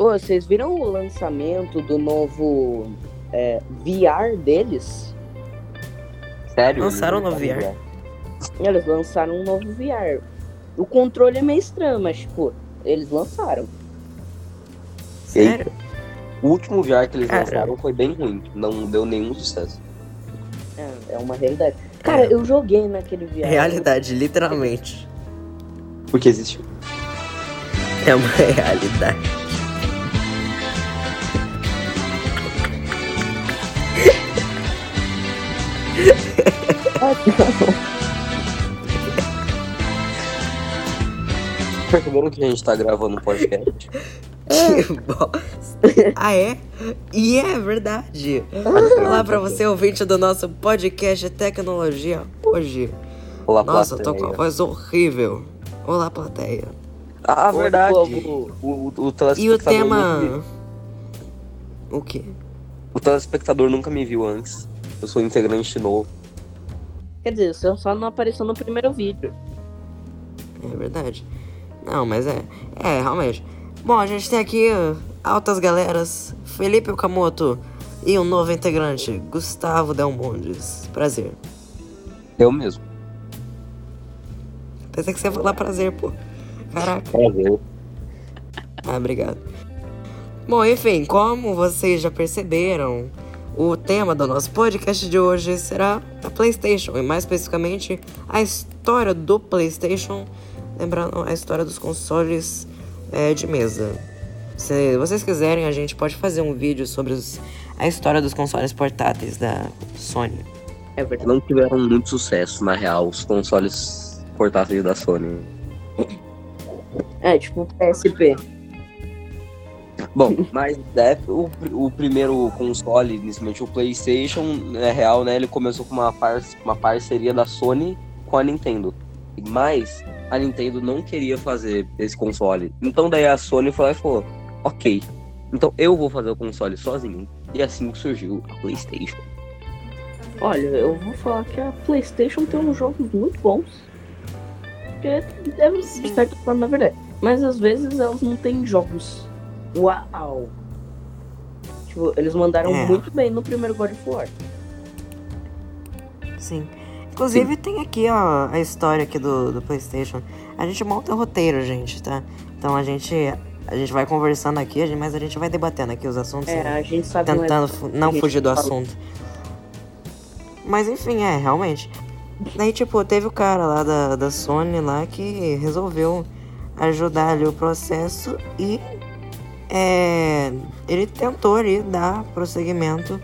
Pô, vocês viram o lançamento do novo é, VR deles? Sério? Lançaram Eles no VR? Eles lançaram um novo VR. O controle é meio estranho, mas, tipo, eles lançaram. Sério? O último VR que eles Cara. lançaram foi bem ruim. Não deu nenhum sucesso. É, é uma realidade. Cara, É. eu joguei naquele VR. Realidade, literalmente. Porque existiu. É uma realidade. Perceberam que a gente tá gravando podcast? Que bosta. Ah, é? E é verdade. Olá pra você, ouvinte do nosso podcast de tecnologia hoje. Olá, Nossa, eu tô plateia. com a voz horrível. Olá, plateia. Ah, verdade. O, o, o E o tema. nunca me- O quê? O telespectador nunca me viu antes. Eu sou integrante novo. Quer dizer, você só não apareceu no primeiro vídeo. É verdade. Não, mas é. É, realmente. Bom, a gente tem aqui uh, altas galeras. Felipe Okamoto e um novo integrante, Gustavo Del Mondes. Prazer. Eu mesmo. Pensei que você ia falar prazer, pô. Caraca. Prazer. Ah, obrigado. Bom, enfim, como vocês já perceberam, o tema do nosso podcast de hoje será a PlayStation, e mais especificamente a história do PlayStation, lembrando a história dos consoles é, de mesa. Se vocês quiserem, a gente pode fazer um vídeo sobre os- a história dos consoles portáteis da Sony. É verdade. Não tiveram muito sucesso, na real, os consoles portáteis da Sony. É, tipo PSP. Bom, mas é, o, o primeiro console, inicialmente o PlayStation, na real, né, ele começou com uma, par uma parceria da Sony com a Nintendo. Mas a Nintendo não queria fazer esse console. Então daí a Sony foi lá e falou: Ok, então eu vou fazer o console sozinho. E assim surgiu a PlayStation. Olha, eu vou falar que a PlayStation tem uns jogos muito bons. Que deve ser de certa forma, na verdade. Mas às vezes elas não têm jogos. Uau! Tipo, eles mandaram É. muito bem no primeiro God of War. Sim. Inclusive tem aqui ó, a história aqui do, do PlayStation. A gente monta o roteiro, gente, tá? Então a gente a gente vai conversando aqui, mas a gente vai debatendo aqui os assuntos, É, né? a gente sabe não é- tentando não a gente fugir do fala. assunto. Mas enfim, é, realmente. Daí, tipo, teve o cara lá da, da Sony lá que resolveu ajudar ali o processo e é, ele tentou ali dar prosseguimento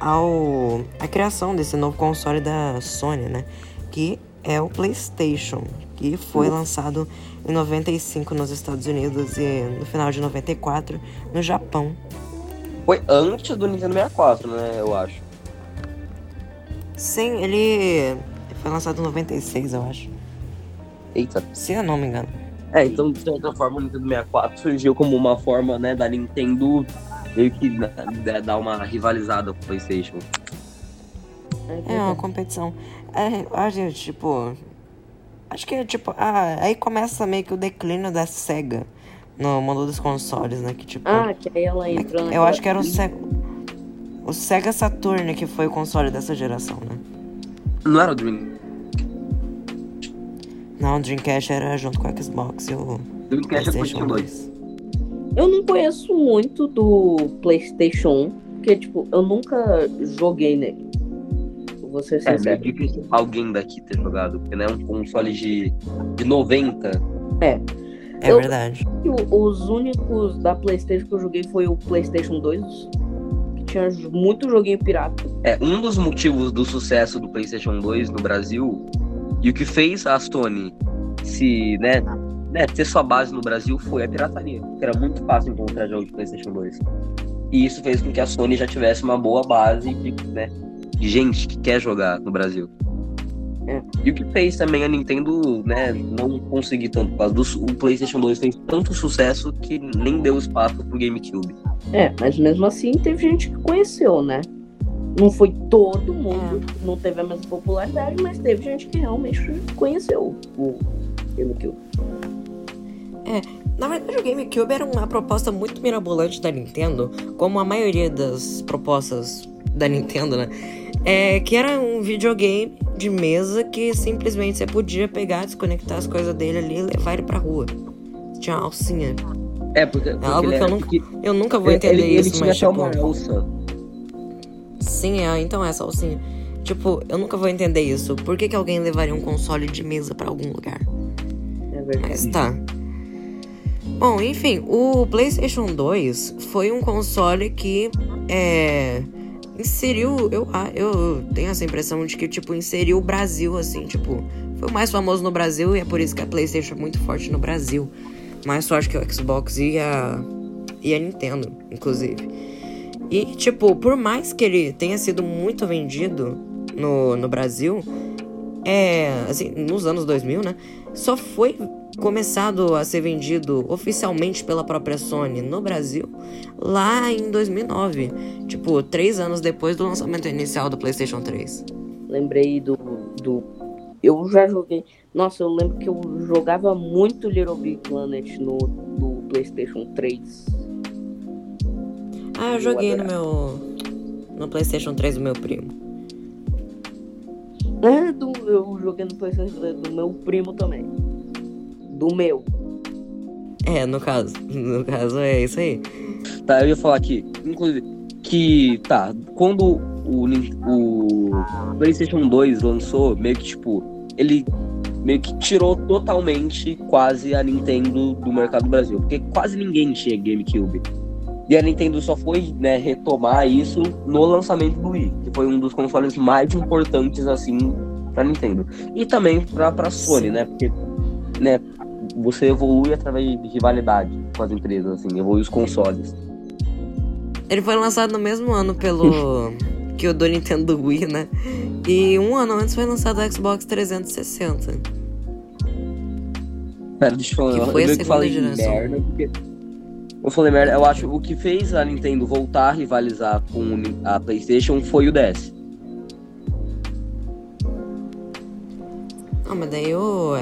ao a criação desse novo console da Sony, né? Que é o PlayStation, que foi lançado em 95 nos Estados Unidos e no final de 94 no Japão. Foi antes do Nintendo 64, né? Eu acho. Sim, ele foi lançado em 96, eu acho. Eita. Se eu não me engano. É, então de certa forma o Nintendo 64 surgiu como uma forma, né, da Nintendo meio que né, dar uma rivalizada com o PlayStation. É uma competição. É, a gente, tipo. Acho que, tipo, ah, aí começa meio que o declínio da SEGA no mundo dos consoles, né? Que, tipo. Ah, que aí ela entrou eu naquela- acho que era o Sega. O Sega Saturn que foi o console dessa geração, né? Não era o Dream. Não, o Dreamcast era junto com o Xbox e o Dreamcast é PlayStation PlayStation 2. 2. Eu não conheço muito do PlayStation 1, porque, tipo, eu nunca joguei nele. Vou ser É, sincero. difícil alguém daqui ter jogado, porque né, um console de, de 90. É Eu- verdade. Os únicos da PlayStation que eu joguei foi o PlayStation 2, que tinha muito joguinho pirata. É, um dos motivos do sucesso do PlayStation 2 no Brasil e o que fez a Sony se, né, né, ter sua base no Brasil foi a pirataria. que Era muito fácil encontrar jogos de PlayStation 2. E isso fez com que a Sony já tivesse uma boa base de, né, de gente que quer jogar no Brasil. É. E o que fez também a Nintendo, né, não conseguir tanto, por causa do su- o PlayStation 2 fez tanto sucesso que nem deu espaço pro GameCube. É, mas mesmo assim teve gente que conheceu, né? Não foi todo mundo, não teve a mesma popularidade, mas teve gente que realmente conheceu o GameCube. É, na verdade o GameCube era uma proposta muito mirabolante da Nintendo, como a maioria das propostas da Nintendo, né? É, que era um videogame de mesa que simplesmente você podia pegar, desconectar as coisas dele ali e levar ele pra rua. Tinha uma alcinha. É, porque, porque É algo que eu nunca, porque eu nunca vou entender ele, isso, ele tinha mas até tipo... uma alça. Sim, é, então é essa alcinha. Tipo, eu nunca vou entender isso. Por que, que alguém levaria um console de mesa pra algum lugar? É verdade. Mas tá. Bom, enfim, o PlayStation 2 foi um console que é, inseriu, eu, eu tenho essa impressão de que tipo inseriu o Brasil assim, tipo, foi o mais famoso no Brasil e é por isso que a PlayStation é muito forte no Brasil, mais forte que o Xbox e a e a Nintendo, inclusive. E tipo, por mais que ele tenha sido muito vendido no, no Brasil, é, assim, nos anos 2000, né? Só foi começado a ser vendido oficialmente pela própria Sony no Brasil lá em 2009. Tipo, três anos depois do lançamento inicial do PlayStation 3. Lembrei do, do. Eu já joguei. Nossa, eu lembro que eu jogava muito Little Big Planet no, no PlayStation 3. Ah, eu Eu joguei no adorava. meu. No PlayStation 3 do meu primo. É, do, eu joguei no PlayStation 3 do meu primo também. Do meu. É, no caso. No caso é isso aí. Tá, eu ia falar aqui, inclusive, que, tá, quando o, o PlayStation 2 lançou, meio que, tipo, ele meio que tirou totalmente quase a Nintendo do mercado do Brasil, porque quase ninguém tinha GameCube. E a Nintendo só foi, né, retomar isso no lançamento do Wii, que foi um dos consoles mais importantes, assim, pra Nintendo. E também pra, pra Sony, né, porque, né, você evolui através de rivalidade com as empresas, assim, evolui os consoles. Ele foi lançado no mesmo ano pelo. que o do Nintendo Wii, né? E um ano antes foi lançado o Xbox 360. Pera, deixa eu falar. Que eu foi a meio que segunda geração. merda, porque. Eu falei merda, eu acho o que fez a Nintendo voltar a rivalizar com a PlayStation foi o DS. Ah, mas daí eu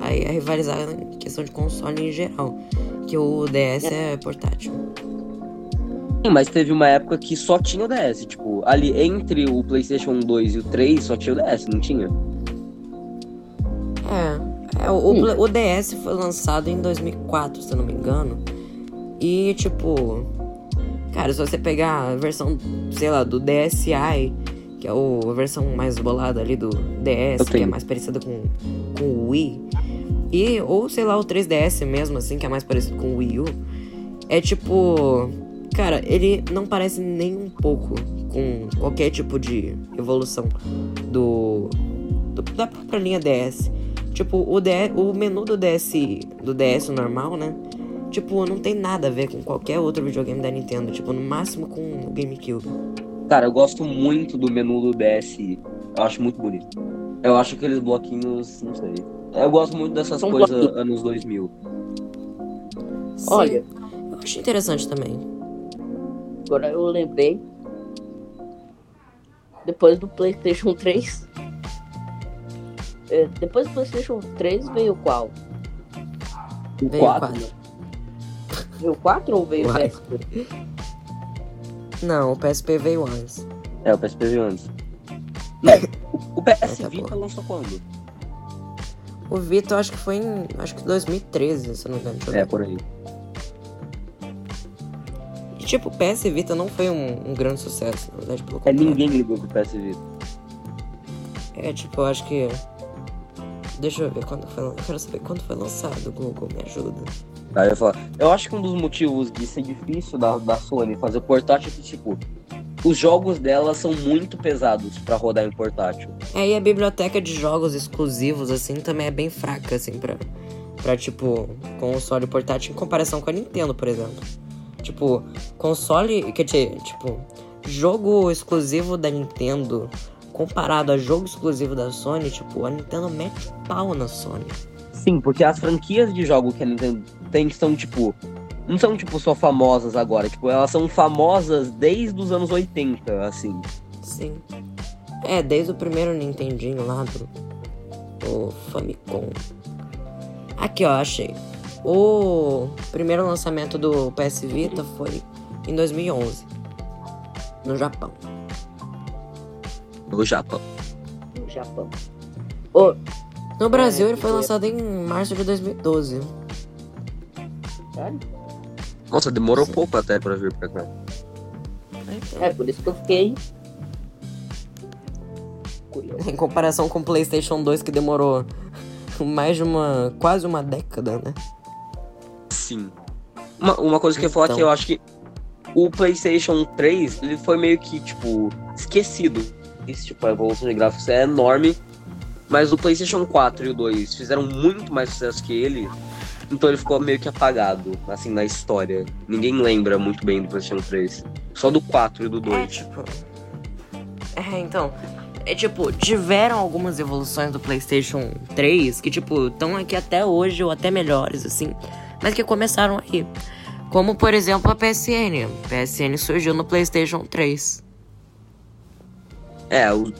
aí é rivalizar em questão de console em geral. Que o DS é portátil. Sim, mas teve uma época que só tinha o DS. Tipo, ali entre o PlayStation 2 e o 3 só tinha o DS, não tinha? É. é o, o, o DS foi lançado em 2004, se eu não me engano. E, tipo. Cara, se você pegar a versão, sei lá, do DSi, que é o, a versão mais bolada ali do DS, que é mais parecida com, com o Wii. E, ou sei lá, o 3DS mesmo, assim, que é mais parecido com o Wii U. É tipo. Cara, ele não parece nem um pouco com qualquer tipo de evolução do, do- da própria linha DS. Tipo, o, D, o menu do DS, do DS normal, né? Tipo, não tem nada a ver com qualquer outro videogame da Nintendo. Tipo, no máximo com o GameCube. Cara, eu gosto muito do menu do DS. Eu acho muito bonito. Eu acho aqueles bloquinhos, não sei. Eu gosto muito dessas coisas anos 2000. Sim. Olha, eu acho interessante também. Agora eu lembrei. Depois do PlayStation 3. É, depois do PlayStation 3 veio qual? O 4. 4. Veio o 4 ou veio o. PSP? Não, o PSP veio antes. É, o PSP veio antes. Não, o, PS tá Vita bom. lançou quando? O Vita, eu acho que foi em. Acho que 2013, se eu não me engano. É, por aí. E, tipo, o PS Vita não foi um, um grande sucesso, na verdade, pelo É, contrário. ninguém ligou pro PS Vita. É, tipo, eu acho que. Deixa eu ver quando foi. Eu quero saber quando foi lançado. Google, me ajuda. Tá, eu falar. Eu acho que um dos motivos de ser difícil da, da Sony fazer portátil é que, tipo, os jogos dela são muito pesados pra rodar em portátil. É, e a biblioteca de jogos exclusivos, assim, também é bem fraca, assim, pra, pra tipo, console portátil em comparação com a Nintendo, por exemplo. Tipo, console, quer dizer, tipo, jogo exclusivo da Nintendo comparado a jogo exclusivo da Sony, tipo, a Nintendo mete o pau na Sony. Sim, porque as franquias de jogo que a Nintendo tem são, tipo. Não são, tipo, só famosas agora. Tipo, elas são famosas desde os anos 80, assim. Sim. É, desde o primeiro Nintendinho lá do. O Famicom. Aqui, ó, achei. O primeiro lançamento do PS Vita foi em 2011, no Japão. No Japão. No Japão. Ô, No Brasil, É, ele foi foi- lançado em março de 2012. Nossa, demorou Sim. pouco até pra vir pra cá. É, por isso que eu fiquei. Curioso. Em comparação com o PlayStation 2, que demorou mais de uma. quase uma década, né? Sim. Uma, uma coisa que eu ia falar Então. que eu acho que o PlayStation 3, ele foi meio que, tipo, esquecido. Esse, tipo, a evolução de gráficos é enorme. Mas o PlayStation 4 e o 2 fizeram muito mais sucesso que ele. Então ele ficou meio que apagado, assim, na história. Ninguém lembra muito bem do PlayStation 3. Só do 4 e do 2. É, tipo. É, então. É tipo, tiveram algumas evoluções do PlayStation 3 que, tipo, estão aqui até hoje ou até melhores, assim. Mas que começaram aí. Como, por exemplo, a PSN. A PSN surgiu no PlayStation 3. É, os,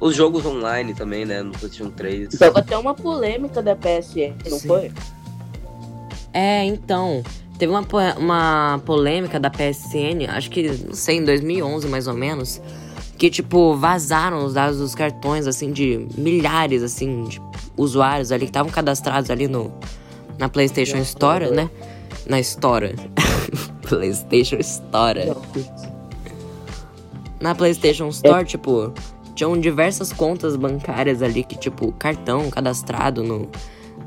os jogos online também, né, no PlayStation 3. Teve até uma polêmica da PSN, não Sim. foi? É, então. Teve uma, uma polêmica da PSN, acho que, não sei, em 2011 mais ou menos. Que, tipo, vazaram os dados dos cartões, assim, de milhares, assim, de usuários ali que estavam cadastrados ali no, na PlayStation Store, né? Na Store. PlayStation Store. Na PlayStation Store, tipo, tinham diversas contas bancárias ali que, tipo, cartão cadastrado no,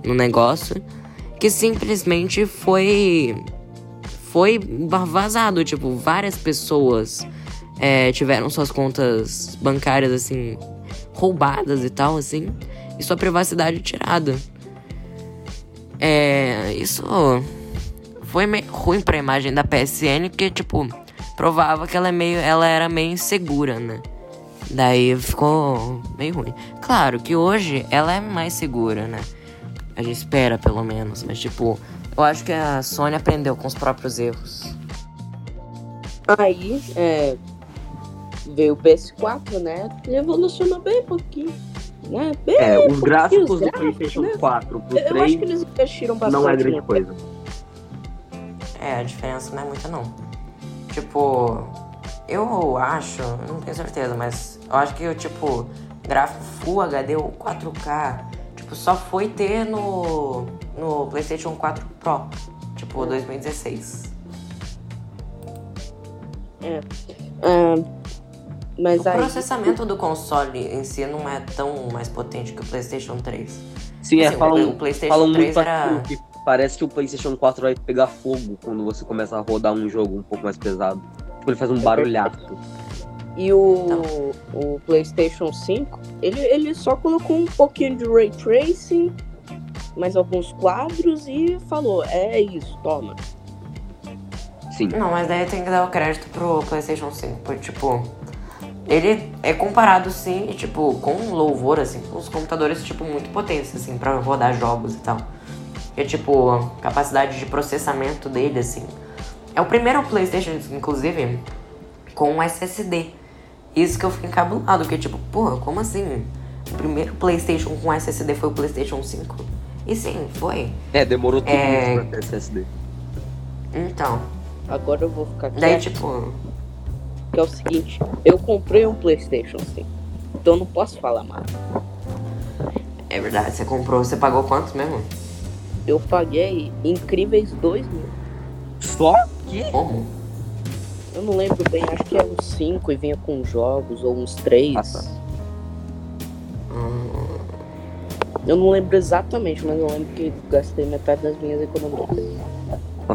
no negócio. Que simplesmente foi. Foi vazado. Tipo, várias pessoas é, tiveram suas contas bancárias, assim, roubadas e tal, assim. E sua privacidade tirada. É. Isso foi meio ruim pra imagem da PSN, porque, tipo, provava que ela, é meio, ela era meio insegura, né? Daí ficou meio ruim. Claro que hoje ela é mais segura, né? A gente espera, pelo menos. Mas, tipo, eu acho que a Sony aprendeu com os próprios erros. Aí, é, veio o PS4, né? E evolucionou bem pouquinho. Né? Bem É, os pouquinho, gráficos os do gráficos, PlayStation né? 4 pro Eu acho que 3 eles investiram bastante. não é grande né? coisa. É, a diferença não é muita, não. Tipo, eu acho, eu não tenho certeza, mas eu acho que o tipo, gráfico Full HD ou 4K, tipo, só foi ter no, no PlayStation 4 Pro, tipo, 2016. Ah, mas O aí. processamento do console em si não é tão mais potente que o PlayStation 3. Sim, é, Assim, falam, o PlayStation falam 3 muito era- que parece que o PlayStation 4 vai pegar fogo quando você começa a rodar um jogo um pouco mais pesado. Tipo, ele faz um barulhaço. E o, o PlayStation 5, ele, ele só colocou um pouquinho de ray tracing, mais alguns quadros e falou: é isso, toma. Sim. Não, mas daí tem que dar o crédito pro PlayStation 5, porque, tipo, ele é comparado, sim, e, tipo, com louvor, assim, com os computadores, tipo, muito potentes, assim, pra rodar jogos e tal. E, tipo, a capacidade de processamento dele, assim. É o primeiro PlayStation, inclusive, com um SSD. Isso que eu fiquei encabulado, porque, tipo, porra, como assim? O primeiro PlayStation com SSD foi o PlayStation 5? E sim, foi. É, demorou tudo É. isso pra ter SSD. Então, Agora eu vou ficar daí, quieto, tipo, que é o seguinte: eu comprei um PlayStation 5, então eu não posso falar mal. é verdade, você comprou, você pagou quanto mesmo? Eu paguei incríveis 2 mil. Só que Como? Eu não lembro bem, acho que é uns 5 e vinha com jogos, ou uns 3. Ah, tá. Eu não lembro exatamente, mas eu lembro que gastei metade das minhas economias.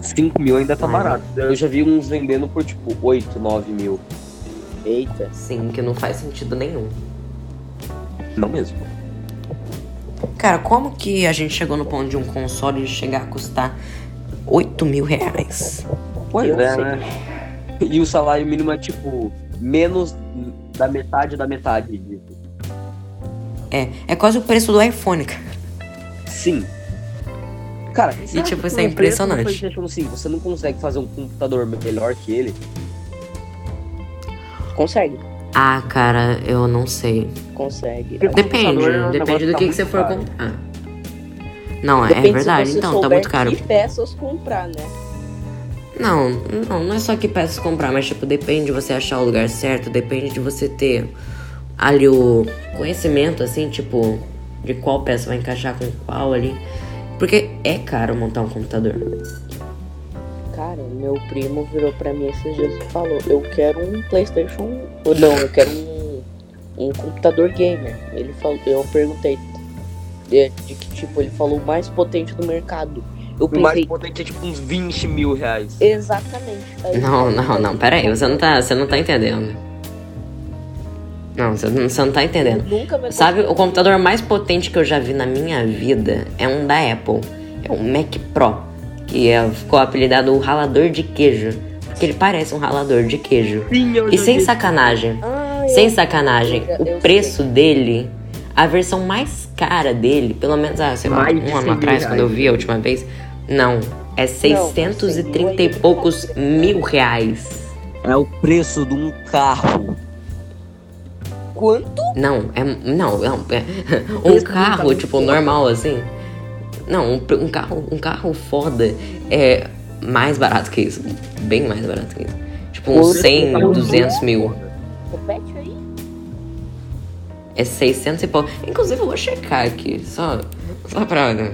5 mil ainda tá Uhum. barato. Eu já vi uns vendendo por tipo 8, 9 mil. Eita. sim, que não faz sentido nenhum. Não mesmo. Cara, como que a gente chegou no ponto de um console chegar a custar 8 mil reais? Pois Eu é, sei. né? E o salário mínimo é tipo menos da metade da metade disso. É, é quase o preço do iPhone, cara. Sim. Cara, será tipo, que isso é impressionante. PlayStation 5 você não consegue fazer um computador melhor que ele? Consegue, Ah, cara, eu não sei. consegue. Porque Depende, é um depende do tá que, que muito você for comprar. Não, é Depende verdade, se você então, tá muito caro. que peças comprar, né? Não, não, não é só que peças comprar, mas tipo, depende de você achar o lugar certo, depende de você ter ali o conhecimento, assim, tipo, de qual peça vai encaixar com qual ali. Porque é caro montar um computador. Cara, meu primo virou pra mim esses dias e falou: Eu quero um PlayStation. ou Não, eu quero um, um computador gamer. Ele falou, eu perguntei de, de que tipo, ele falou o mais potente do mercado. Eu O mais pensei, potente é tipo uns 20 mil reais. exatamente. Aí Não, não, não, pera aí, você não tá, você não tá entendendo. Não, você não, você não tá entendendo. Nunca vai Sabe, o computador mais potente que eu já vi na minha vida é um da Apple. É um Mac Pro. Que é, ficou apelidado o ralador de queijo. Porque ele parece um ralador de queijo. Sim, eu E sem vi. sacanagem, Ah, eu- sem sacanagem, eu- eu o preço dele, a versão mais cara dele, pelo menos, ah, sei lá, Mais um 100 ano atrás, quando eu vi a última vez, não. É 630 e poucos mil reais. É o preço de um carro. Quanto? Não, é. Não, não. É, um carro, tipo, normal assim. Não, um, um carro, um carro foda é mais barato que isso. Bem mais barato que isso. Tipo, uns Por 100, carro 200 mil. Repete aí. É 600 e pouco. Inclusive, eu vou checar aqui, só, só pra. né,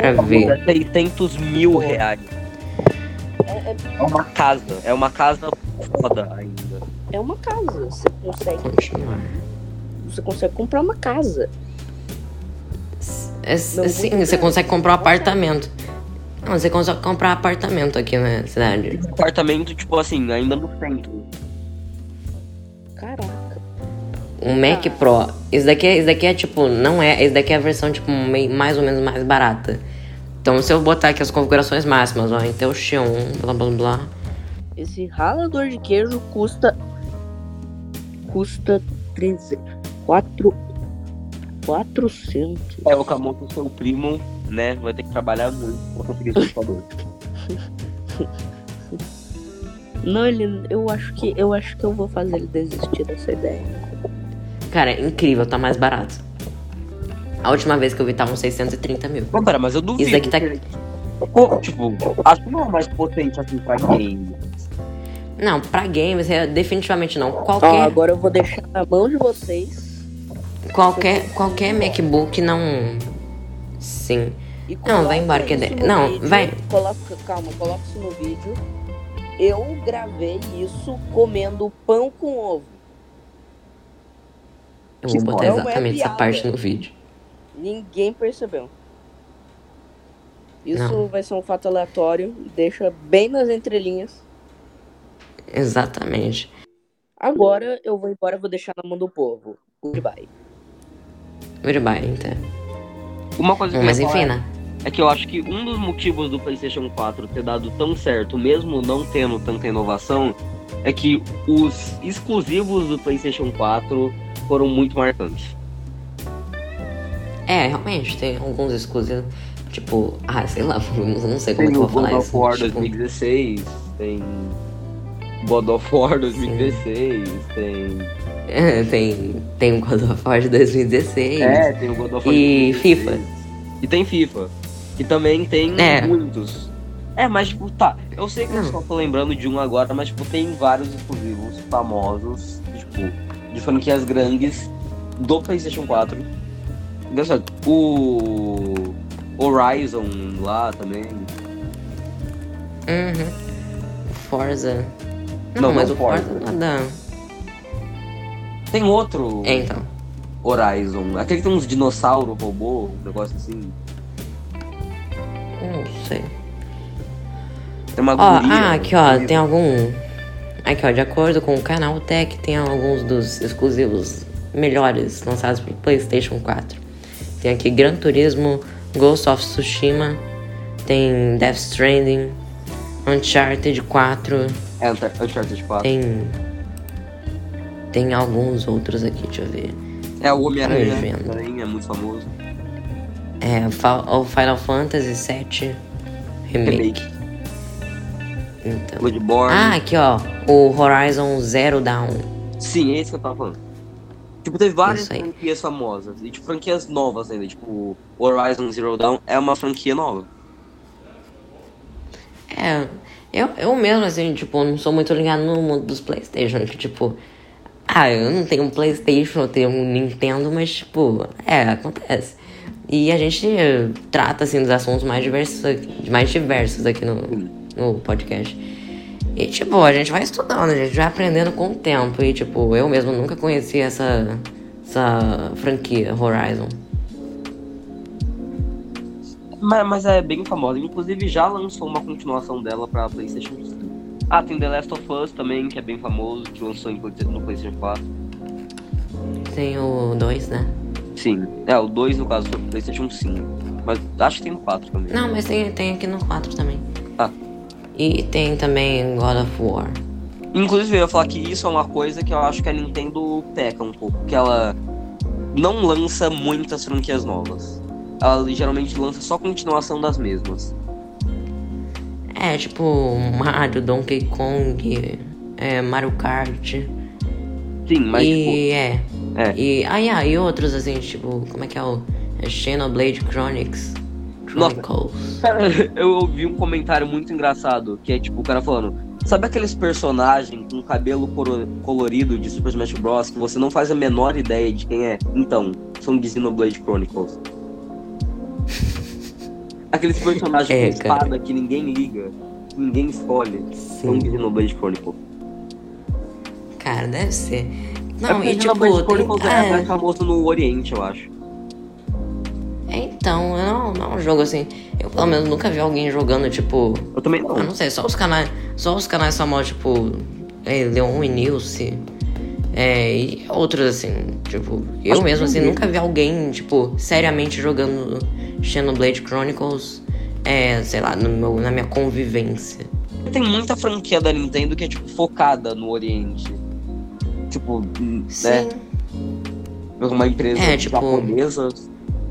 100 Pra pouco. ver. É 600 mil reais. É, é, É uma casa. É uma casa foda ainda. é uma casa. Você consegue, Continuar. você consegue comprar uma casa. É, Não, sim, você consegue comprar um apartamento. Não, você consegue comprar um apartamento aqui na cidade. Apartamento, tipo assim, ainda no centro. Caraca. Um Mac Pro. Isso daqui, é, isso daqui é tipo, não é. Isso daqui é a versão, tipo, meio, mais ou menos mais barata. Então, se eu botar aqui as configurações máximas, ó, Intel Xeon, blá blá blá. Esse ralador de queijo custa. Custa 13. 4. 400. É, o Kamoto, seu primo, né? Vai ter que trabalhar muito pra conseguir esse computador. Não, ele. Eu acho que. Eu acho que eu vou fazer ele desistir dessa ideia. Cara, é incrível, tá mais barato. A última vez que eu vi tava uns 630 mil. Não, pera, mas eu duvido. Isso daqui tá. Pô, tipo, acho que não é mais potente assim pra game. Não, pra games, é, definitivamente não. Ó, Qualquer, agora eu vou deixar na mão de vocês. qualquer, qualquer MacBook não. Sim. Não, vai embora que é de- não, vídeo. vai. Coloca, calma, coloca isso no vídeo. Eu gravei isso comendo pão com ovo. Eu vou botar exatamente essa parte no vídeo. Ninguém percebeu. Isso Não. vai ser um fato aleatório. Deixa bem nas entrelinhas. Exatamente. Agora eu vou embora, vou deixar na mão do povo. Goodbye. Goodbye, então. Uma coisa que eu Mas falar enfim, né? é que eu acho que um dos motivos do PlayStation 4 ter dado tão certo, mesmo não tendo tanta inovação, é que os exclusivos do PlayStation 4 foram muito marcantes. É, realmente, tem alguns exclusivos. Tipo, ah, sei lá, eu não sei como Tem que eu vou God falar of isso. War tipo, 2016, tem God of War 2016, tem. é, tem, tem o God of War de 2016. É, tem o God of War E 2016. FIFA. E tem FIFA. E também tem É. muitos. É, mas tipo, tá. Eu sei que eu Não. só tô lembrando de um agora, mas tipo, tem vários exclusivos famosos, tipo, de franquias grandes do PlayStation 4. Engraçado. O Horizon lá também. Uhum. Forza. Não, Não, mas o Forza Forza. nada. Tem outro É, então. Horizon. Aquele que tem uns dinossauros robô, um negócio assim. Não sei. Tem uma guria, ah, aqui ó, tem algum. Aqui ó, de acordo com o canal Tech, tem alguns dos exclusivos melhores lançados pro PlayStation 4. Tem aqui Gran Turismo, Ghost of Tsushima, tem Death Stranding, Uncharted 4, É, Unchar- Uncharted 4. tem. Tem alguns outros aqui, deixa eu ver. É o Homem-Aranha é muito famoso. É, o Final Fantasy VII Remake. Remake. Então. Bloodborne. Ah, aqui ó, o Horizon Zero Dawn. Sim, é esse que eu tava falando. Tipo, teve várias Isso franquias famosas. E, tipo, franquias novas ainda. Tipo, Horizon Zero Dawn é uma franquia nova. É, eu, eu mesmo, assim, tipo, não sou muito ligado no mundo dos Playstation, que, tipo... Ah, eu não tenho um Playstation, eu tenho um Nintendo, mas, tipo, é, acontece. E a gente trata, assim, dos assuntos mais diversos, mais diversos aqui no, no podcast. E, tipo, a gente vai estudando, a gente vai aprendendo com o tempo. E, tipo, eu mesmo nunca conheci essa, essa franquia, Horizon. Mas, mas é bem famosa. Inclusive, já lançou uma continuação dela pra PlayStation 5. Ah, tem The Last of Us também, que é bem famoso, que lançou no PlayStation 4. Tem o 2, né? Sim. É, o 2 no caso foi pro PlayStation 5. Mas acho que tem no 4 também. Não, mas tem, tem aqui no 4 também. Ah. E tem também God of War. Inclusive, eu ia falar que isso é uma coisa que eu acho que a Nintendo peca um pouco. Que ela não lança muitas franquias novas. Ela geralmente lança só continuação das mesmas. É, tipo Mario, Donkey Kong, é, Mario Kart. Sim, mas tipo, e é. É. E, ah, yeah, e outros assim, tipo, como é que é o. É Xenoblade Chronicles. Cara, eu ouvi um comentário muito engraçado, que é tipo o cara falando, sabe aqueles personagens com cabelo colorido de Super Smash Bros. que você não faz a menor ideia de quem é? Então, são de Xenoblade Chronicles. Aqueles personagens É, com cara. espada que ninguém liga, que ninguém escolhe, são de Sim. Xenoblade Chronicles. Cara, deve ser. é Não, porque e tipo. Xenoblade Tem, Chronicles é é, mais famoso no Oriente, eu acho. Então, não, não é um jogo assim. Eu pelo menos nunca vi alguém jogando, tipo. Eu também não. Eu não sei, só os canais. Só os canais famosos, tipo. É, Leon e Nilce. É, e outros assim, tipo, eu Acho mesmo assim nunca vi alguém, tipo, seriamente jogando Xenoblade Chronicles, é, sei lá, no meu, na minha convivência. Tem muita franquia da Nintendo que é, tipo, focada no Oriente. Tipo, né? Sim. uma empresa É, tipo- japonesa.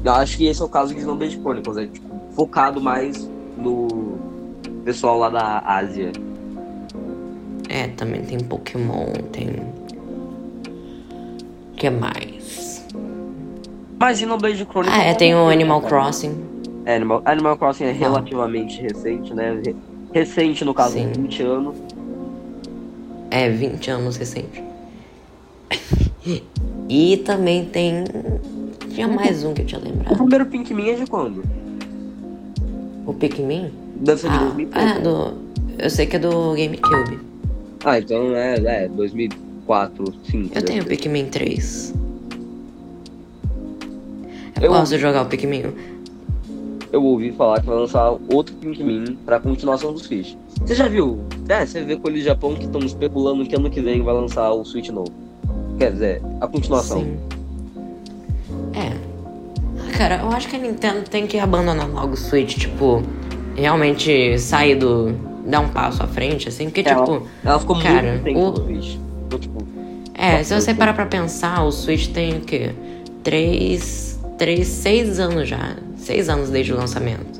Eu acho que esse é o caso de Xenoblade Chronicles, é tipo, focado mais no pessoal lá da Ásia. É, também tem Pokémon, tem. O que mais? Mas Xenoblade Chronicles. Ah, é, tem o Animal Crossing. É, Animal, Animal Crossing é relativamente recente, né? Re- Recente, no caso, Sim. 20 anos. É, 20 anos recente. e também tem. Tinha mais um que eu tinha O lembrado. primeiro Pikmin é de quando? O Pikmin? Deve ser de Ah, 2000 pouco. é, do. Eu sei que é do GameCube. Ah, então é, é 2004, 2005. Eu tenho o. Pikmin 3. Eu, Eu- gosto de jogar o Pikmin. Eu ouvi falar que vai lançar outro Pikmin pra continuação do Switch. Você já viu? É, você vê com eles do Japão que estão especulando que ano que vem vai lançar o Switch novo. Quer dizer, a continuação. Sim. É. Cara, eu acho que a Nintendo tem que abandonar logo o Switch, tipo, realmente sair do. dar um passo à frente, assim, porque, Ela- tipo. Ela ficou Cara, muito tempo o- no Switch. Então, tipo, É, se você parar pra pensar, o Switch tem o quê? Três. Três, seis anos já. Seis anos desde o lançamento.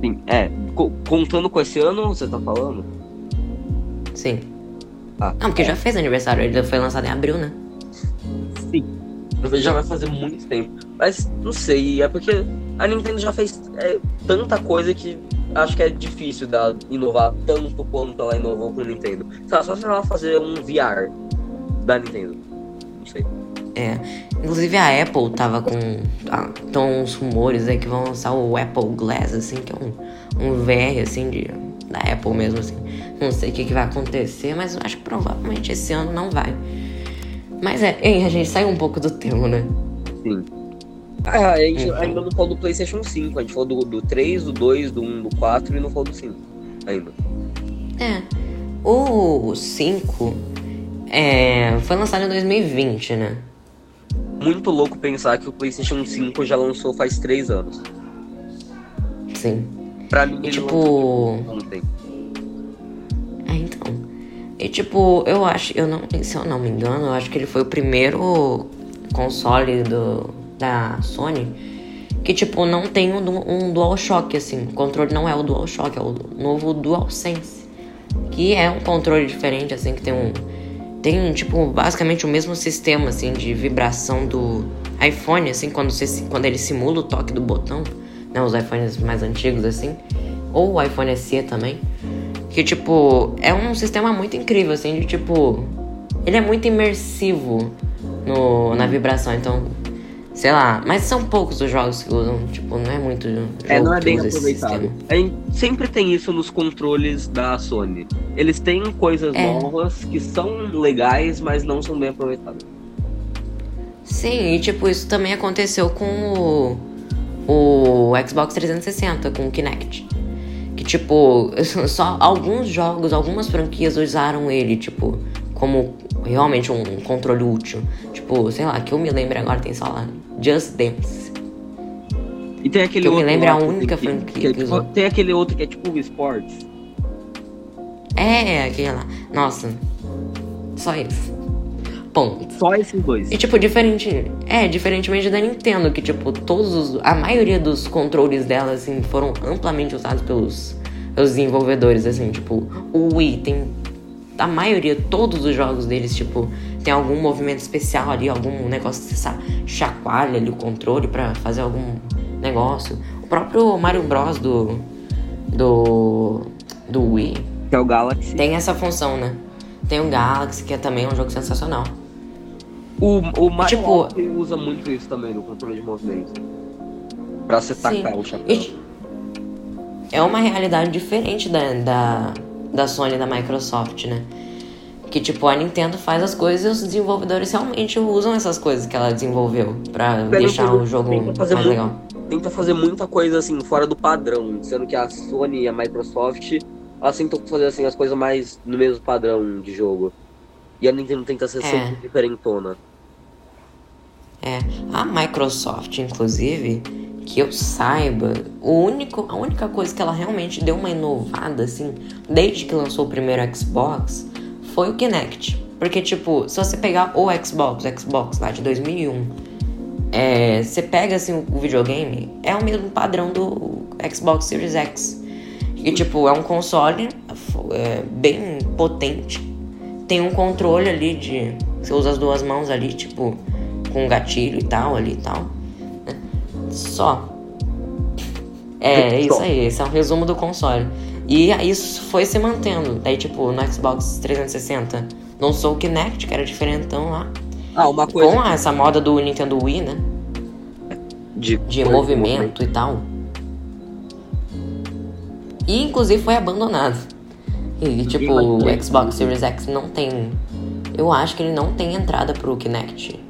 sim, é. co- contando com esse ano, você tá falando? Sim. Ah, Não, porque já fez aniversário, ele foi lançado em abril, né? Sim. Já vai fazer muito tempo. Mas não sei, é porque a Nintendo já fez é, tanta coisa que acho que é difícil dela inovar tanto quanto ela inovou com o Nintendo. Lá, só se ela fazer um VR da Nintendo. Não sei. É. Inclusive a Apple tava com. Ah, Estão uns rumores aí que vão lançar o Apple Glass, assim, que é um, um VR, assim, de, da Apple mesmo, assim. Não sei o que, que vai acontecer, mas acho que provavelmente esse ano não vai. Mas é, hein, a gente saiu um pouco do tema, né? Sim. Ah, a gente Então. ainda não falou do PlayStation 5. A gente falou do, do 3, do 2, do 1, do 4 e não falou do 5 ainda. É. O 5 é, foi lançado em 2020, né? Muito louco pensar que o PlayStation 5 já lançou faz 3 anos. Sim. Pra mim, E ele tipo. lançou ontem. E tipo, eu acho, eu não, se eu não me engano, eu acho que ele foi o primeiro console do, da Sony que, tipo, não tem um, um DualShock, assim. O controle não é o DualShock, é o novo DualSense. Que é um controle diferente, assim, que tem um. tem, tipo, basicamente o mesmo sistema, assim, de vibração do iPhone, assim, quando, você, quando ele simula o toque do botão, né? Os iPhones mais antigos, assim. Ou o iPhone SE também. Que, tipo, é um sistema muito incrível, assim, de, tipo... Ele é muito imersivo no, na vibração, então Sei lá, mas são poucos os jogos que usam, tipo, não é muito. é, não é bem aproveitado. É, sempre tem isso nos controles da Sony. Eles têm coisas é. novas que são legais, mas não são bem aproveitadas. Sim, e tipo, isso também aconteceu com o, o Xbox 360, com o Kinect. Que, tipo, só alguns jogos, algumas franquias usaram ele, tipo, como realmente um controle útil. Tipo, sei lá, que eu me lembro agora tem só lá Just Dance. E tem aquele que outro. Eu me lembro a única que, franquia que, é, tipo, Tem aquele outro que é tipo esportes. É, aquele lá. Nossa. Só isso. Ponto. Só esses dois. E tipo, diferente. É, diferentemente da Nintendo, que tipo, todos os. A maioria dos controles dela, assim, foram amplamente usados pelos, pelos desenvolvedores, assim, tipo, o Wii tem. A maioria, todos os jogos deles, tipo, tem algum movimento especial ali, algum negócio que você chacoalha ali o controle para fazer algum negócio. O próprio Mario Bros do do do Wii, que é o Galaxy. Tem essa função, né? Tem o Galaxy, que é também um jogo sensacional. O, o Mario tipo, usa muito isso também no controle de movimento. Pra você tacar o chapéu. É uma realidade diferente da, da, da Sony e da Microsoft, né? Que tipo, a Nintendo faz as coisas e os desenvolvedores realmente usam essas coisas que ela desenvolveu pra deixar o jogo mais muito, legal. Tenta fazer muita coisa assim, fora do padrão, sendo que a Sony e a Microsoft elas tentam fazer assim as coisas mais no mesmo padrão de jogo. E a Nintendo tenta ser é. sempre diferentona. É, a Microsoft, inclusive, que eu saiba, o único, a única coisa que ela realmente deu uma inovada, assim, desde que lançou o primeiro Xbox, foi o Kinect. Porque, tipo, se você pegar o Xbox, o Xbox lá de 2001, é, você pega, assim, o videogame, é o mesmo padrão do Xbox Series X. E, tipo, é um console é, bem potente. Tem um controle ali de... Você usa as duas mãos ali, tipo, com um gatilho e tal, ali e tal. Né? Só. É, isso aí. Esse é um resumo do console. E isso foi se mantendo. Daí, tipo, no Xbox 360 lançou o Kinect, que era diferentão lá. Ah, uma coisa. Com que... essa moda do Nintendo Wii, né? De, de movimento e tal. E inclusive foi abandonado. E tipo, o Xbox Series X não tem. Eu acho que ele não tem entrada pro Kinect.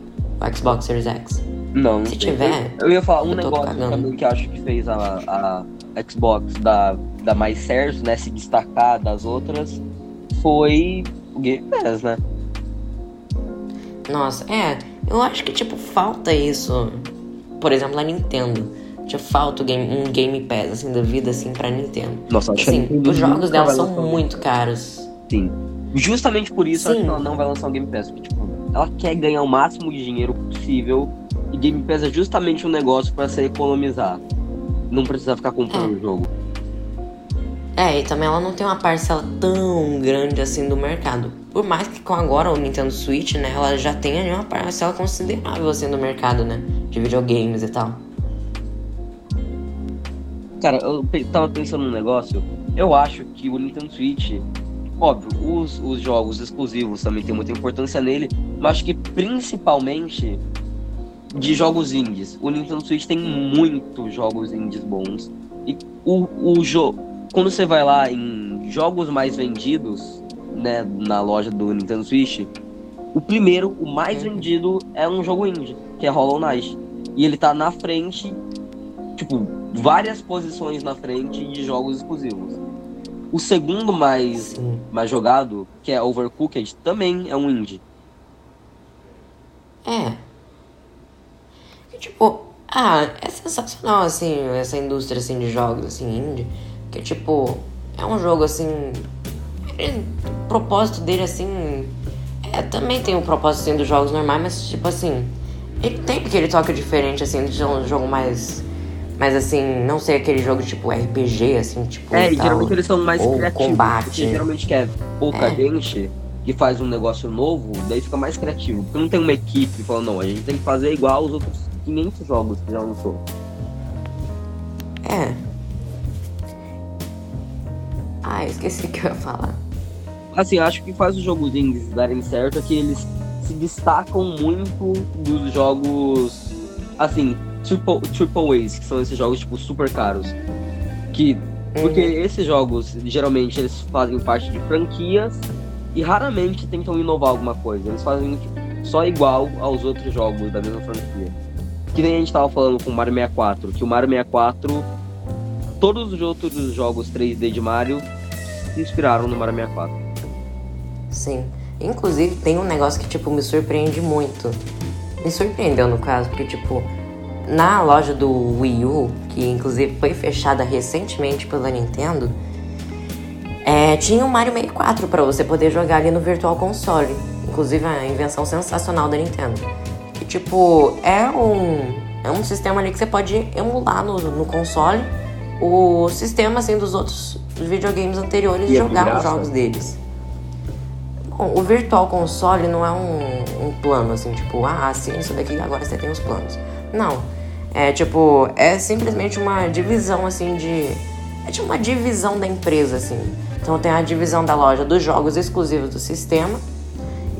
O Xbox Series X. Não, não Se tiver. Eu ia falar um negócio também que acho que fez a, a Xbox dar, dar mais certo, né? Se destacar das outras, foi o Game Pass, né? Nossa, é. Eu acho que, tipo, falta isso. Por exemplo, a Nintendo. Tipo, falta um game, Pass, assim, da vida, assim, pra Nintendo. Nossa, acho assim, que os jogos dela são muito caros. Sim. Justamente por isso, acho que ela não vai lançar um Game Pass. Porque, tipo, ela quer ganhar o máximo de dinheiro possível. E Game Pass é justamente um negócio para se economizar não precisa ficar comprando é. o jogo. É, e também ela não tem uma parcela tão grande assim do mercado. Por mais que com agora o Nintendo Switch, né, ela já tenha uma parcela considerável assim do mercado, né, de videogames e tal. Cara, eu tava pensando num negócio. Eu acho que o Nintendo Switch, óbvio, os, os jogos exclusivos também tem muita importância nele, mas acho que principalmente de jogos indies. O Nintendo Switch tem muitos jogos indies bons. E o, o jogo. Quando você vai lá em jogos mais vendidos, né, na loja do Nintendo Switch, o primeiro, o mais uhum. vendido, é um jogo indie, que é Hollow Knight. E ele tá na frente, tipo, várias posições na frente de jogos exclusivos. O segundo mais, mais jogado, que é Overcooked, também é um indie. É, tipo, ah, é sensacional, assim, essa indústria, assim, de jogos, assim, indie. Que, tipo, é um jogo, assim... Ele, o propósito dele, assim... É, também tem o propósito, assim, dos jogos normais, mas, tipo, assim... Ele tem aquele toque diferente, assim, de um jogo mais... Mas assim, não sei aquele jogo tipo RPG, assim, tipo. É, e geralmente eles são mais ou criativos. Combate. geralmente quer pouca é. gente, que faz um negócio novo, daí fica mais criativo. Porque não tem uma equipe falando, não, a gente tem que fazer igual os outros 500 jogos que já lançou. É. Ah, eu esqueci o que eu ia falar. Assim, acho que faz os jogos indies darem certo é que eles se destacam muito dos jogos, assim, triple, triple A's, que são esses jogos, tipo, super caros. Que, porque Uhum. esses jogos, geralmente, eles fazem parte de franquias e raramente tentam inovar alguma coisa. Eles fazem tipo, só igual aos outros jogos da mesma franquia. Que nem a gente tava falando com o Mario 64, que o Mario 64, todos os outros jogos 3D de Mario se inspiraram no Mario 64. Sim. Inclusive, tem um negócio que, tipo, me surpreende muito. Me surpreendeu, no caso, porque, tipo, na loja do Wii U, que inclusive foi fechada recentemente pela Nintendo, é, tinha o Mario 64 pra você poder jogar ali no Virtual Console. Inclusive, a invenção sensacional da Nintendo. E, tipo, é um, é um sistema ali que você pode emular no, no console o sistema, assim, dos outros videogames anteriores E é jogar os jogos deles. Bom, o Virtual Console não é um, um plano assim, tipo, ah, assina isso daqui agora você tem os planos. Não. É tipo, é simplesmente uma divisão assim de. É tipo uma divisão da empresa, assim. Então tem a divisão da loja dos jogos exclusivos do sistema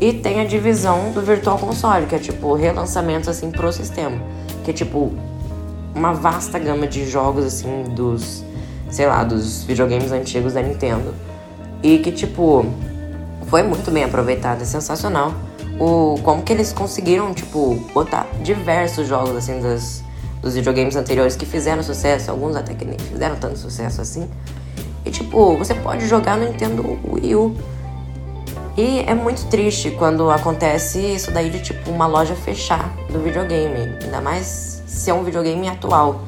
e tem a divisão do Virtual Console, que é tipo relançamentos assim pro sistema. Que é tipo uma vasta gama de jogos assim dos, sei lá, dos videogames antigos da Nintendo. E que tipo foi muito bem aproveitado, é sensacional. O como que eles conseguiram, tipo, botar diversos jogos assim das dos videogames anteriores que fizeram sucesso, alguns até que nem fizeram tanto sucesso assim. E tipo, você pode jogar no Nintendo Wii U. E é muito triste quando acontece isso daí de tipo uma loja fechar do videogame, ainda mais se é um videogame atual.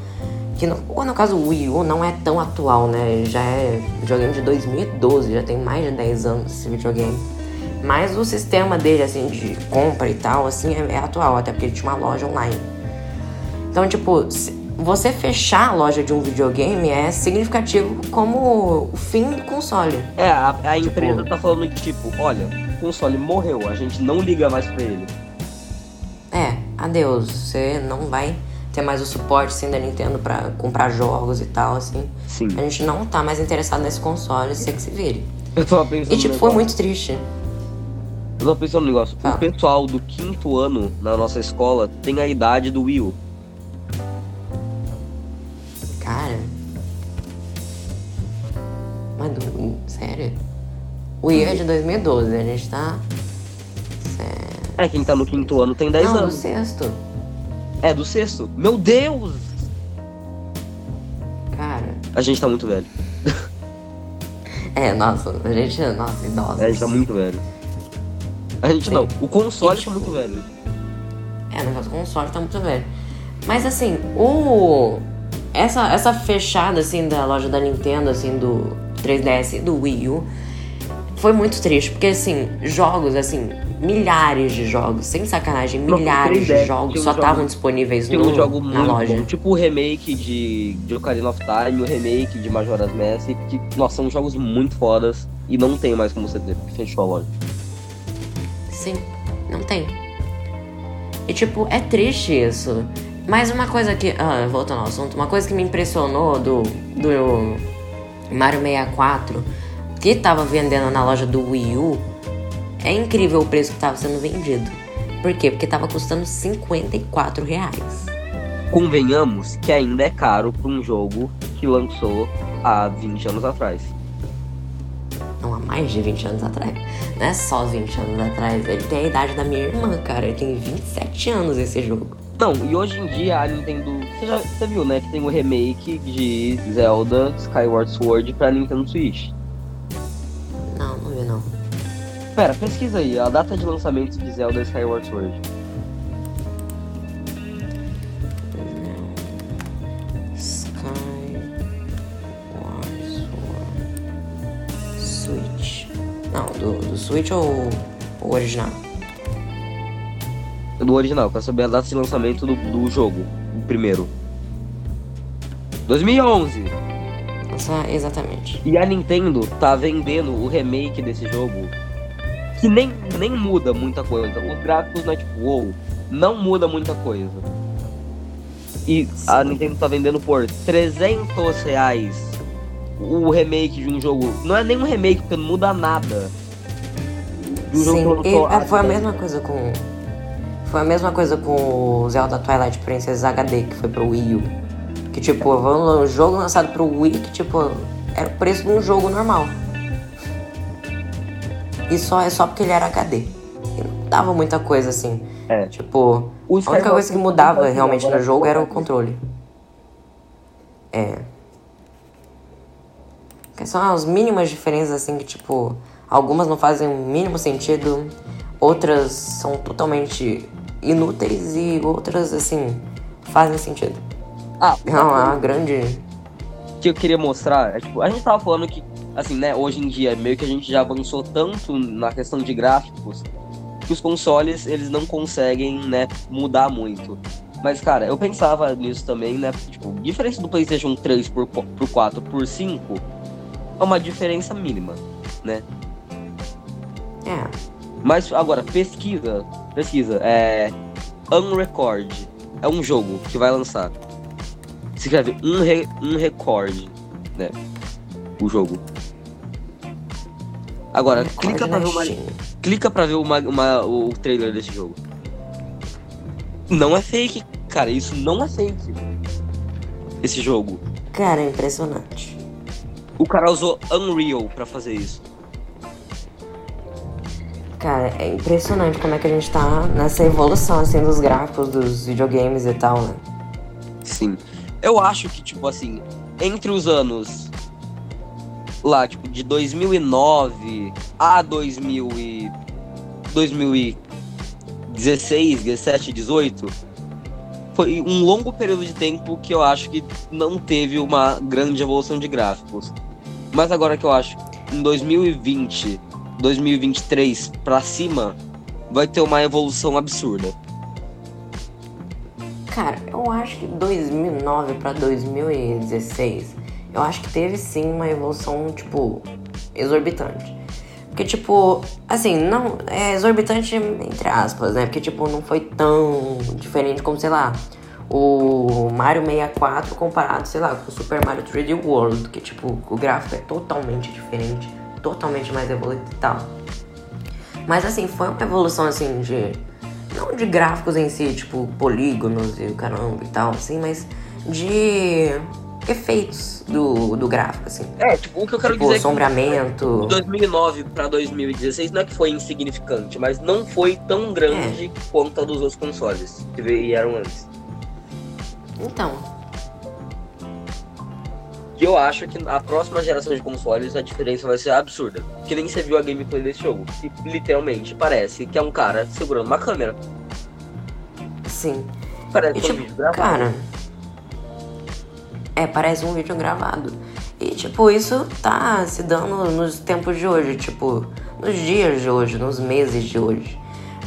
Que no, ou no caso o Wii U não é tão atual, né? Já é videogame de 2012, já tem mais de 10 anos esse videogame. Mas o sistema dele, assim, de compra e tal, assim, é, é atual, até porque ele tinha uma loja online. Então, tipo, você fechar a loja de um videogame é significativo como o fim do console. É, a, a empresa tá falando que, tipo, olha, o console morreu, a gente não liga mais pra ele. É, adeus. Você não vai ter mais o suporte assim, da Nintendo pra comprar jogos e tal, assim. Sim. A gente não tá mais interessado nesse console, você que se vire. Eu tava pensando. E tipo, foi muito triste. Eu tava pensando no negócio. Fala. O pessoal do quinto ano na nossa escola tem a idade do Wii Mas do, sério? O U é de 2012, a gente tá. Sério. É, quem tá no quinto ano tem 10 Não, do anos. sexto. É, do sexto. Meu Deus! Cara. A gente tá muito velho. É, nossa, a gente. Nossa, idosa. É, a gente tá muito velho. A gente não. O console E, tá tipo, muito velho. É, no caso, o console tá muito velho. Mas assim, o. Essa, essa fechada assim da loja da Nintendo, assim, do 3DS e do Wii U, foi muito triste, porque assim, jogos, assim, milhares de jogos, sem sacanagem, milhares 3DS de jogos só estavam disponíveis no, jogo na loja. bom. Tipo o remake de, de Ocarina of Time, o remake de Majora's Mask, que, nossa, são jogos muito fodas e não tem mais como você ter, porque fechou a loja. Sim, não tem. E tipo, é triste isso. Mas uma coisa que. Ah, voltando ao assunto, uma coisa que me impressionou do, do Mario 64, que tava vendendo na loja do Wii U, é incrível o preço que tava sendo vendido. Por quê? Porque tava custando 54 reais. Convenhamos que ainda é caro pra um jogo que lançou há 20 anos atrás. Não, há mais de 20 anos atrás. Não é só 20 anos atrás. Ele tem a idade da minha irmã, cara. Ele tem 27 anos esse jogo. Não, e hoje em dia a Nintendo. Você já você viu, né? Que tem o remake de Zelda Skyward Sword pra Nintendo Switch. Não, não vi não. Pera, pesquisa aí, a data de lançamento de Zelda Skyward Sword. Sky Wars Switch. Não, do, do Switch ou o original? Do original, pra saber a data de lançamento do, do jogo. O primeiro. 2011! Nossa, exatamente. E a Nintendo tá vendendo o remake desse jogo que nem, nem muda muita coisa. Os gráficos não é tipo, wow, não muda muita coisa. E a Nintendo tá vendendo por 300 reais o remake de um jogo. Não é nem um remake, porque não muda nada. Um Sim, e, é, foi a mesma coisa com. Foi a mesma coisa com o Zelda Twilight Princess HD, que foi pro Wii U. Que tipo, um jogo lançado pro Wii que tipo, era o preço de um jogo normal. E só é só porque ele era HD. E não dava muita coisa assim. É. Tipo, a única coisa que mudava realmente no jogo era o controle. É. São as mínimas diferenças, assim, que, tipo, algumas não fazem o mínimo sentido, outras são totalmente inúteis e outras, assim, fazem sentido. Ah, é uma grande. Que eu queria mostrar, é, tipo, a gente tava falando que, assim, né, hoje em dia, meio que a gente já avançou tanto na questão de gráficos que os consoles, eles não conseguem, né, mudar muito. Mas, cara, eu pensava nisso também, né? Tipo, diferença do PlayStation 3 por, por 4 por 5 é uma diferença mínima, né? É. Mas agora, pesquisa. Pesquisa. É. Unrecord. É um jogo que vai lançar. Se escreve um, re, um record, né? O jogo. Agora, clica pra, ver uma, clica pra ver uma, uma, o trailer desse jogo. Não é fake, cara. Isso não é fake. Esse jogo. Cara, é impressionante. O cara usou Unreal para fazer isso. Cara, é impressionante como é que a gente tá nessa evolução assim dos gráficos dos videogames e tal, né? Sim. Eu acho que tipo assim, entre os anos lá, tipo de 2009 a 2000 e 2016, 17, 18, foi um longo período de tempo que eu acho que não teve uma grande evolução de gráficos. Mas agora que eu acho, em 2020, 2023 para cima, vai ter uma evolução absurda. Cara, eu acho que 2009 para 2016, eu acho que teve sim uma evolução, tipo, exorbitante. Porque, tipo, assim, não. É exorbitante entre aspas, né? Porque, tipo, não foi tão diferente como, sei lá, o Mario 64 comparado, sei lá, com o Super Mario 3D World, que tipo, o gráfico é totalmente diferente, totalmente mais evoluído e tal. Mas assim, foi uma evolução assim de. Não de gráficos em si, tipo polígonos e o caramba e tal, assim, mas de efeitos do, do gráfico, assim. É, tipo, o que eu quero tipo, dizer sombreamento. é que 2009 para 2016 não é que foi insignificante, mas não foi tão grande é. quanto a dos outros consoles que vieram antes. Então. E eu acho que a próxima geração de consoles a diferença vai ser absurda. Que nem você viu a gameplay desse jogo. Que literalmente parece que é um cara segurando uma câmera. Sim. Parece e, tipo, um vídeo gravado. Cara. É, parece um vídeo gravado. E tipo, isso tá se dando nos tempos de hoje, tipo, nos dias de hoje, nos meses de hoje.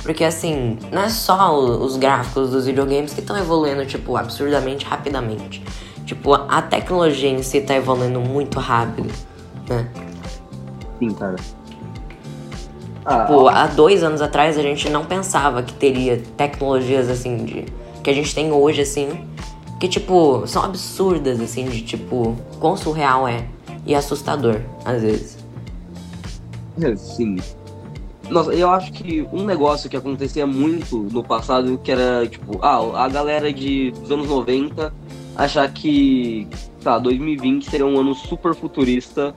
Porque assim, não é só os gráficos dos videogames que estão evoluindo, tipo, absurdamente rapidamente. Tipo, a tecnologia em si tá evoluindo muito rápido, né? Sim, cara. Ah, tipo, há dois anos atrás a gente não pensava que teria tecnologias assim de. que a gente tem hoje, assim. Que, tipo, são absurdas, assim, de tipo, quão surreal é. E assustador, às vezes. É, sim. Nossa, eu acho que um negócio que acontecia muito no passado, que era, tipo, ah, a galera de, dos anos 90 achar que, tá, 2020 seria um ano super futurista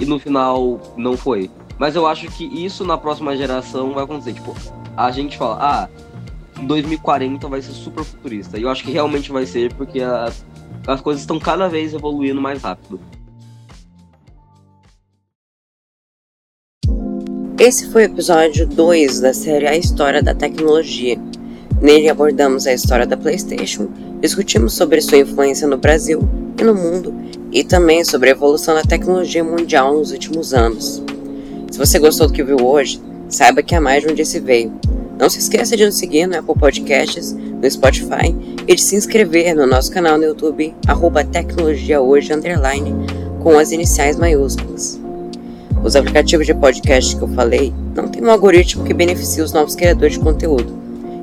e no final não foi. Mas eu acho que isso na próxima geração vai acontecer. Tipo, a gente fala, ah, 2040 vai ser super futurista. E eu acho que realmente vai ser porque a, as coisas estão cada vez evoluindo mais rápido. Esse foi o episódio 2 da série A História da Tecnologia. Nele abordamos a história da PlayStation, discutimos sobre sua influência no Brasil e no mundo e também sobre a evolução da tecnologia mundial nos últimos anos. Se você gostou do que viu hoje, saiba que há mais de um dia se veio. Não se esqueça de nos seguir no Apple Podcasts, no Spotify e de se inscrever no nosso canal no YouTube, arroba tecnologia hoje, underline, com as iniciais maiúsculas. Os aplicativos de podcast que eu falei não tem um algoritmo que beneficie os novos criadores de conteúdo.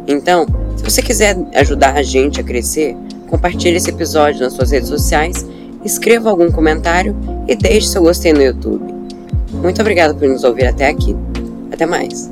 Então, se você quiser ajudar a gente a crescer, compartilhe esse episódio nas suas redes sociais, escreva algum comentário e deixe seu gostei no YouTube. Muito obrigado por nos ouvir até aqui. Até mais!